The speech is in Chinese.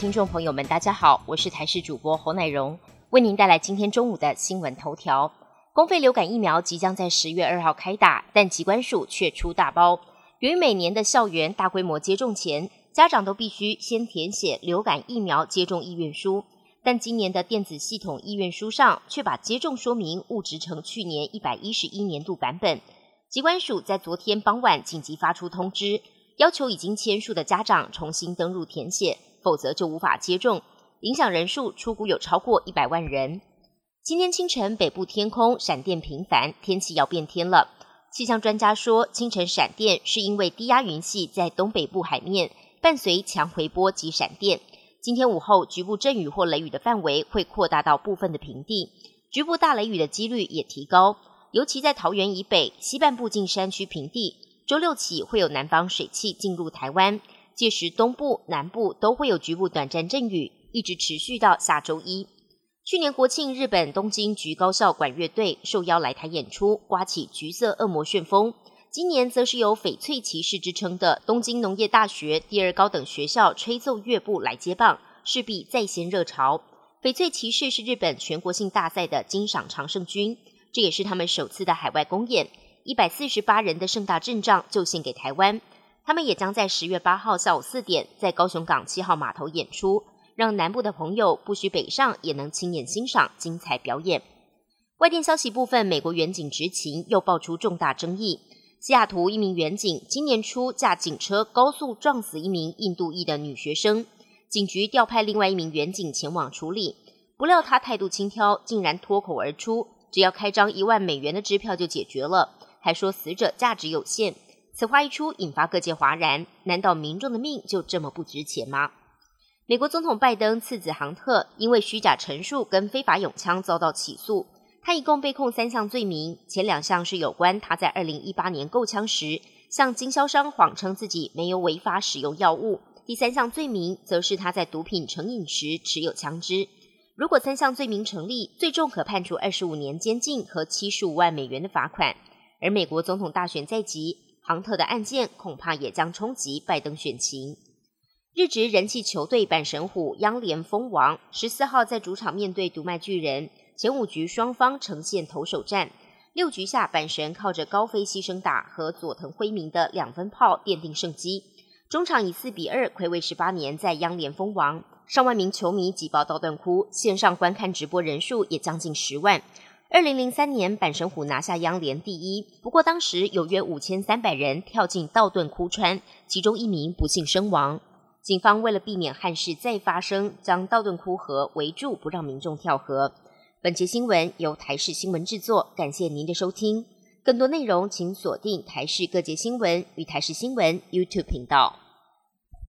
听众朋友们，大家好，我是台视主播侯乃荣，为您带来今天中午的新闻头条。公费流感疫苗即将在十月二号开打，但疾管署却出大包。由于每年的校园大规模接种前，家长都必须先填写流感疫苗接种意愿书，但今年的电子系统意愿书上却把接种说明误植成去年一百一十一年度版本。疾管署在昨天傍晚紧急发出通知，要求已经签署的家长重新登入填写。否则就无法接种，影响人数出估有超过一百万人。今天清晨北部天空闪电频繁，天气要变天了。气象专家说，清晨闪电是因为低压云系在东北部海面，伴随强回波及闪电。今天午后局部阵雨或雷雨的范围会扩大到部分的平地，局部大雷雨的几率也提高，尤其在桃园以北西半部近山区平地。周六起会有南方水汽进入台湾。届时，东部、南部都会有局部短暂阵雨，一直持续到下周一。去年国庆，日本东京局高校管乐队受邀来台演出，刮起橘色恶魔旋风。今年则是由翡翠骑士之称的东京农业大学第二高等学校吹奏乐部来接棒，势必再掀热潮。翡翠骑士是日本全国性大赛的金赏常胜军，这也是他们首次的海外公演。一百四十八人的盛大阵仗就献给台湾。他们也将在十月八号下午四点在高雄港七号码头演出，让南部的朋友不需北上也能亲眼欣赏精彩表演。外电消息部分，美国远警执勤又爆出重大争议。西雅图一名远警今年初驾警车高速撞死一名印度裔的女学生，警局调派另外一名远警前往处理，不料他态度轻佻，竟然脱口而出：“只要开张一万美元的支票就解决了。”还说死者价值有限。此话一出，引发各界哗然。难道民众的命就这么不值钱吗？美国总统拜登次子杭特因为虚假陈述跟非法拥枪遭到起诉，他一共被控三项罪名，前两项是有关他在二零一八年购枪时向经销商谎称自己没有违法使用药物，第三项罪名则是他在毒品成瘾时持有枪支。如果三项罪名成立，最重可判处二十五年监禁和七十五万美元的罚款。而美国总统大选在即。杭特的案件恐怕也将冲击拜登选情。日职人气球队阪神虎央联蜂王十四号在主场面对独卖巨人，前五局双方呈现投手战，六局下阪神靠着高飞牺牲打和佐藤辉明的两分炮奠定胜机。中场以四比二魁违十八年在央联蜂王，上万名球迷挤爆道顿窟，线上观看直播人数也将近十万。二零零三年，阪神虎拿下央联第一，不过当时有约五千三百人跳进道顿窟川，其中一名不幸身亡。警方为了避免憾事再发生，将道顿窟河围住，不让民众跳河。本节新闻由台视新闻制作，感谢您的收听。更多内容请锁定台视各界新闻与台视新闻 YouTube 频道。